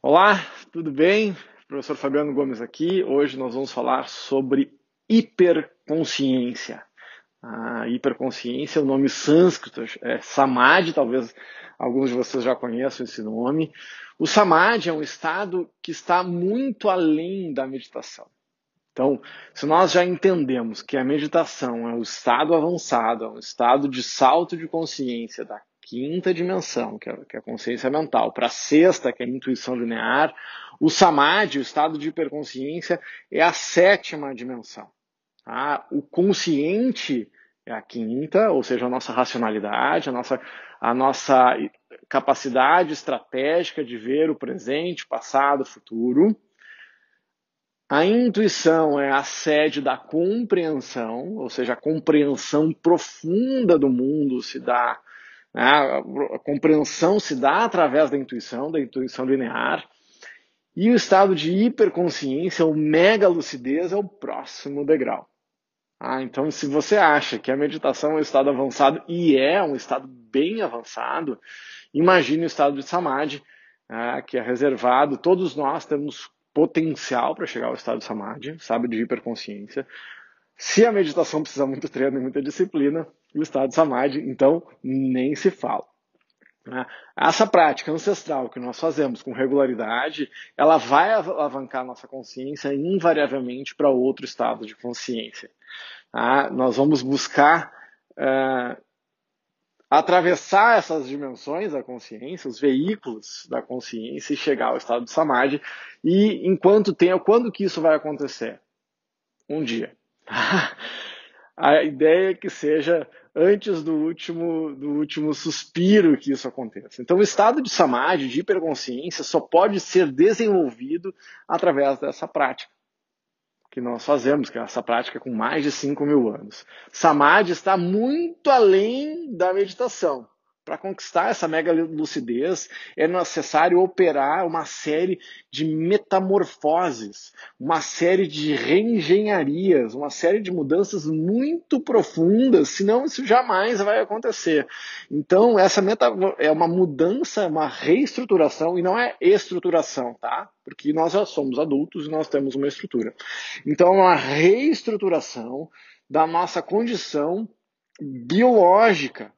Olá, tudo bem? Professor Fabiano Gomes aqui. Hoje nós vamos falar sobre hiperconsciência. A hiperconsciência o nome sânscrito, é Samadhi, talvez alguns de vocês já conheçam esse nome. O Samadhi é um estado que está muito além da meditação. Então, se nós já entendemos que a meditação é o estado avançado, é um estado de salto de consciência da quinta dimensão, que é, que é a consciência mental, para a sexta, que é a intuição linear, o samadhi, o estado de hiperconsciência, é a sétima dimensão. Tá? O consciente é a quinta, ou seja, a nossa racionalidade, a nossa, a nossa capacidade estratégica de ver o presente, passado, futuro. A intuição é a sede da compreensão, ou seja, a compreensão profunda do mundo se dá, né? a compreensão se dá através da intuição, da intuição linear. E o estado de hiperconsciência, ou mega lucidez, é o próximo degrau. Ah, então, se você acha que a meditação é um estado avançado, e é um estado bem avançado, imagine o estado de samadhi, ah, que é reservado. Todos nós temos potencial para chegar ao estado de samadhi, sabe, de hiperconsciência. Se a meditação precisa muito treino e muita disciplina, o estado de samadhi, então, nem se fala. Né? Essa prática ancestral que nós fazemos com regularidade, ela vai alavancar nossa consciência invariavelmente para outro estado de consciência. Tá? Nós vamos buscar uh, atravessar essas dimensões da consciência, os veículos da consciência e chegar ao estado de samadhi. E enquanto tempo, quando que isso vai acontecer? Um dia. A ideia é que seja antes do último, do último suspiro que isso aconteça. Então, o estado de samadhi, de hiperconsciência, só pode ser desenvolvido através dessa prática que nós fazemos, que é essa prática com mais de 5 mil anos. Samadhi está muito além da meditação. Para conquistar essa mega lucidez, é necessário operar uma série de metamorfoses, uma série de reengenharias, uma série de mudanças muito profundas, senão isso jamais vai acontecer. Então, essa meta é uma mudança, uma reestruturação, e não é estruturação, tá? Porque nós já somos adultos e nós temos uma estrutura. Então, é uma reestruturação da nossa condição biológica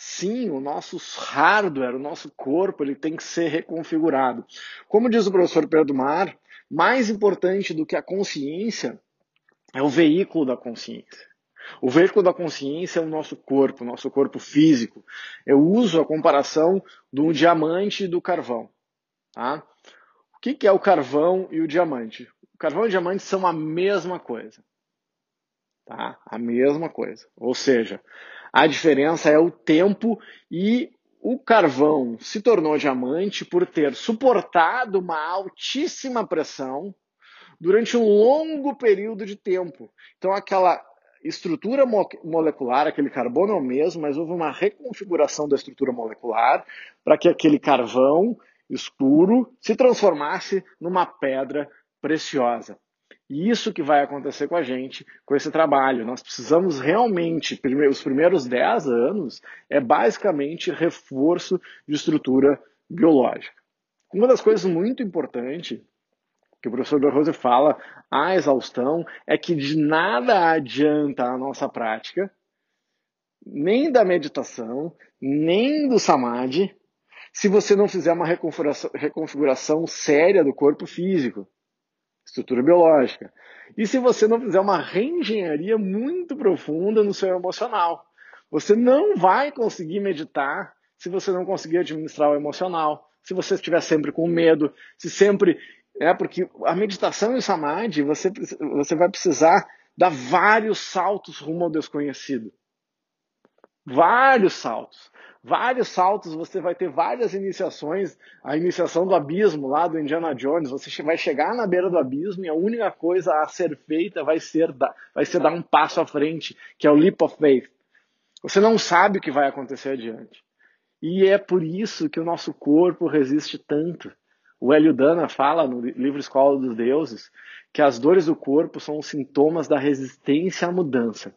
Sim, o nosso hardware, o nosso corpo, ele tem que ser reconfigurado. Como diz o professor Pedro Mar, mais importante do que a consciência é o veículo da consciência. O veículo da consciência é o nosso corpo, o nosso corpo físico. Eu uso a comparação do diamante e do carvão. Tá? O que é o carvão e o diamante? O carvão e o diamante são a mesma coisa. Tá? A mesma coisa. Ou seja, a diferença é o tempo e o carvão se tornou diamante por ter suportado uma altíssima pressão durante um longo período de tempo. Então, aquela estrutura mo molecular, aquele carbono é o mesmo, mas houve uma reconfiguração da estrutura molecular para que aquele carvão escuro se transformasse numa pedra preciosa. E isso que vai acontecer com a gente, com esse trabalho. Nós precisamos realmente, os primeiros 10 anos, é basicamente reforço de estrutura biológica. Uma das coisas muito importantes que o professor Berrose fala à exaustão é que de nada adianta a nossa prática, nem da meditação, nem do samadhi, se você não fizer uma reconfiguração, reconfiguração séria do corpo físico estrutura biológica. E se você não fizer uma reengenharia muito profunda no seu emocional, você não vai conseguir meditar se você não conseguir administrar o emocional, se você estiver sempre com medo, se sempre. É, porque a meditação e o samadhi, você, você vai precisar dar vários saltos rumo ao desconhecido. Vários saltos vários saltos, você vai ter várias iniciações. A iniciação do abismo lá do Indiana Jones, você vai chegar na beira do abismo e a única coisa a ser feita vai ser, vai ser dar um passo à frente, que é o leap of faith. Você não sabe o que vai acontecer adiante. E é por isso que o nosso corpo resiste tanto. O Hélio Dana fala no livro Escola dos Deuses que as dores do corpo são os sintomas da resistência à mudança.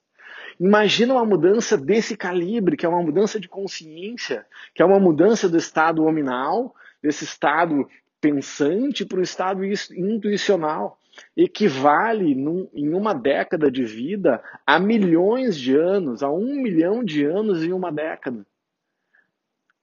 Imagina uma mudança desse calibre, que é uma mudança de consciência, que é uma mudança do estado hominal, desse estado pensante para o estado intuicional. Equivale num, em uma década de vida a milhões de anos, a um milhão de anos em uma década.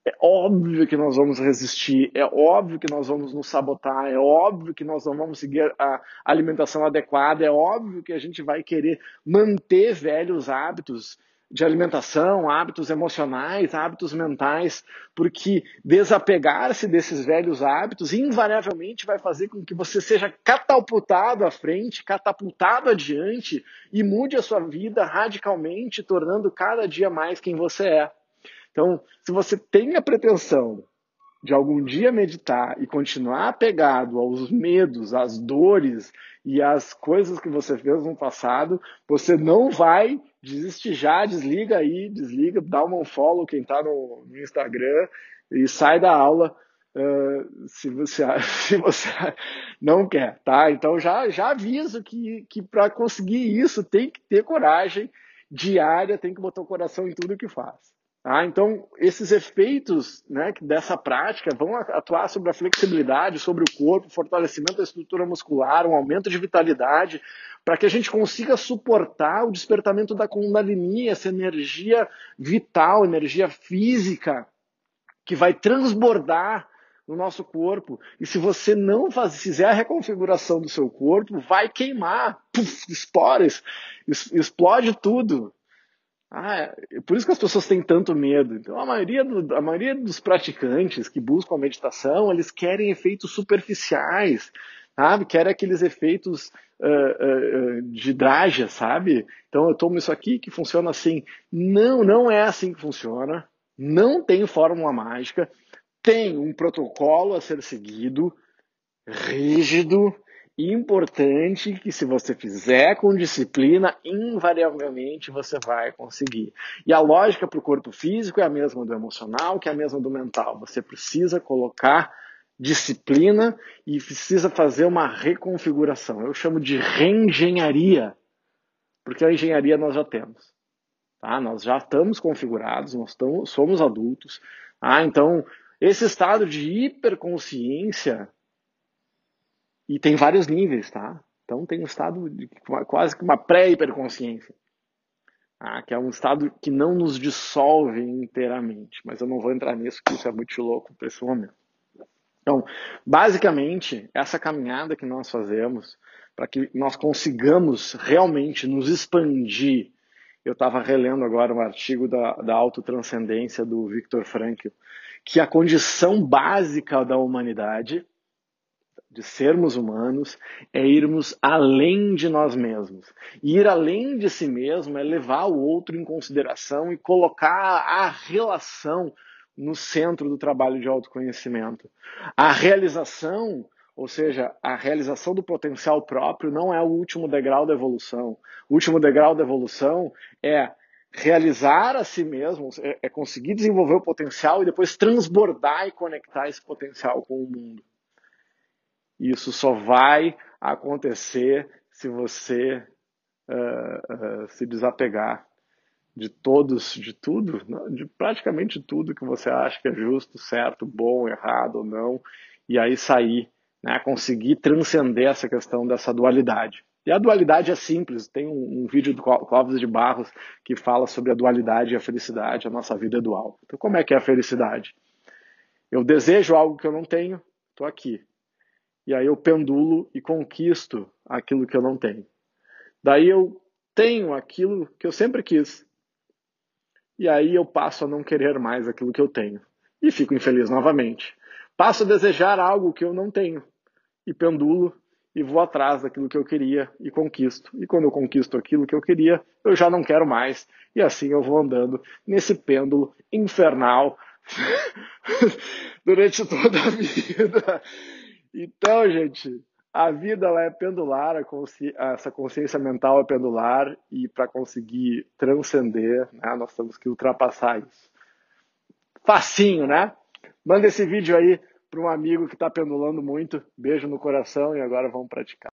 É óbvio que nós vamos resistir, é óbvio que nós vamos nos sabotar, é óbvio que nós não vamos seguir a alimentação adequada, é óbvio que a gente vai querer manter velhos hábitos de alimentação, hábitos emocionais, hábitos mentais, porque desapegar-se desses velhos hábitos invariavelmente vai fazer com que você seja catapultado à frente, catapultado adiante e mude a sua vida radicalmente, tornando cada dia mais quem você é. Então, se você tem a pretensão de algum dia meditar e continuar apegado aos medos, às dores e às coisas que você fez no passado, você não vai desistir já, desliga aí, desliga, dá um follow quem está no, no, Instagram e sai da aula uh, se, você, se você não quer, tá? Então já, já aviso que, que para conseguir isso tem que ter coragem diária, tem que botar o coração em tudo que faz. Ah, então, esses efeitos né, dessa prática vão atuar sobre a flexibilidade, sobre o corpo, fortalecimento da estrutura muscular, um aumento de vitalidade, para que a gente consiga suportar o despertamento da Kundalini, essa energia vital, energia física, que vai transbordar no nosso corpo. E se você não faz, fizer a reconfiguração do seu corpo, vai queimar, puf, esporas, explode tudo. Ah, é por isso que as pessoas têm tanto medo. Então, a maioria, do, a maioria dos praticantes que buscam a meditação, eles querem efeitos superficiais, sabe? Querem aqueles efeitos uh, uh, de draja, sabe? Então, eu tomo isso aqui que funciona assim. Não, não é assim que funciona. Não tem fórmula mágica. Tem um protocolo a ser seguido, rígido, importante que se você fizer com disciplina, invariavelmente você vai conseguir. E a lógica para o corpo físico é a mesma do emocional, que é a mesma do mental. Você precisa colocar disciplina e precisa fazer uma reconfiguração. Eu chamo de reengenharia, porque a engenharia nós já temos. Tá? Nós já estamos configurados, nós somos adultos. Ah, então, esse estado de hiperconsciência e tem vários níveis, tá? Então tem um estado de quase que uma pré-hiperconsciência, tá? que é um estado que não nos dissolve inteiramente. Mas eu não vou entrar nisso, porque isso é muito louco para esse momento. Então, basicamente, essa caminhada que nós fazemos para que nós consigamos realmente nos expandir. Eu estava relendo agora um artigo da, da autotranscendência do Viktor Frankl, que a condição básica da humanidade de sermos humanos é irmos além de nós mesmos. E ir além de si mesmo é levar o outro em consideração e colocar a relação no centro do trabalho de autoconhecimento. A realização, ou seja, a realização do potencial próprio não é o último degrau da evolução. O último degrau da evolução é realizar a si mesmo, é, é conseguir desenvolver o potencial e depois transbordar e conectar esse potencial com o mundo. Isso só vai acontecer se você uh, uh, se desapegar de todos, de tudo, de praticamente tudo que você acha que é justo, certo, bom, errado ou não, e aí sair, né, conseguir transcender essa questão dessa dualidade. E a dualidade é simples, tem um, um vídeo do Clóvis de Barros que fala sobre a dualidade e a felicidade, a nossa vida é dual. Então como é que é a felicidade? Eu desejo algo que eu não tenho, estou aqui e aí eu pendulo e conquisto aquilo que eu não tenho. Daí eu tenho aquilo que eu sempre quis. E aí eu passo a não querer mais aquilo que eu tenho. E fico infeliz novamente. Passo a desejar algo que eu não tenho. E pendulo e vou atrás daquilo que eu queria e conquisto. E quando eu conquisto aquilo que eu queria, eu já não quero mais. E assim eu vou andando nesse pêndulo infernal durante toda a vida. Então, gente, a vida ela é pendular, consci... essa consciência mental é pendular e para conseguir transcender, né, nós temos que ultrapassar isso. Facinho, né? Manda esse vídeo aí para um amigo que está pendulando muito. Beijo no coração e agora vamos praticar.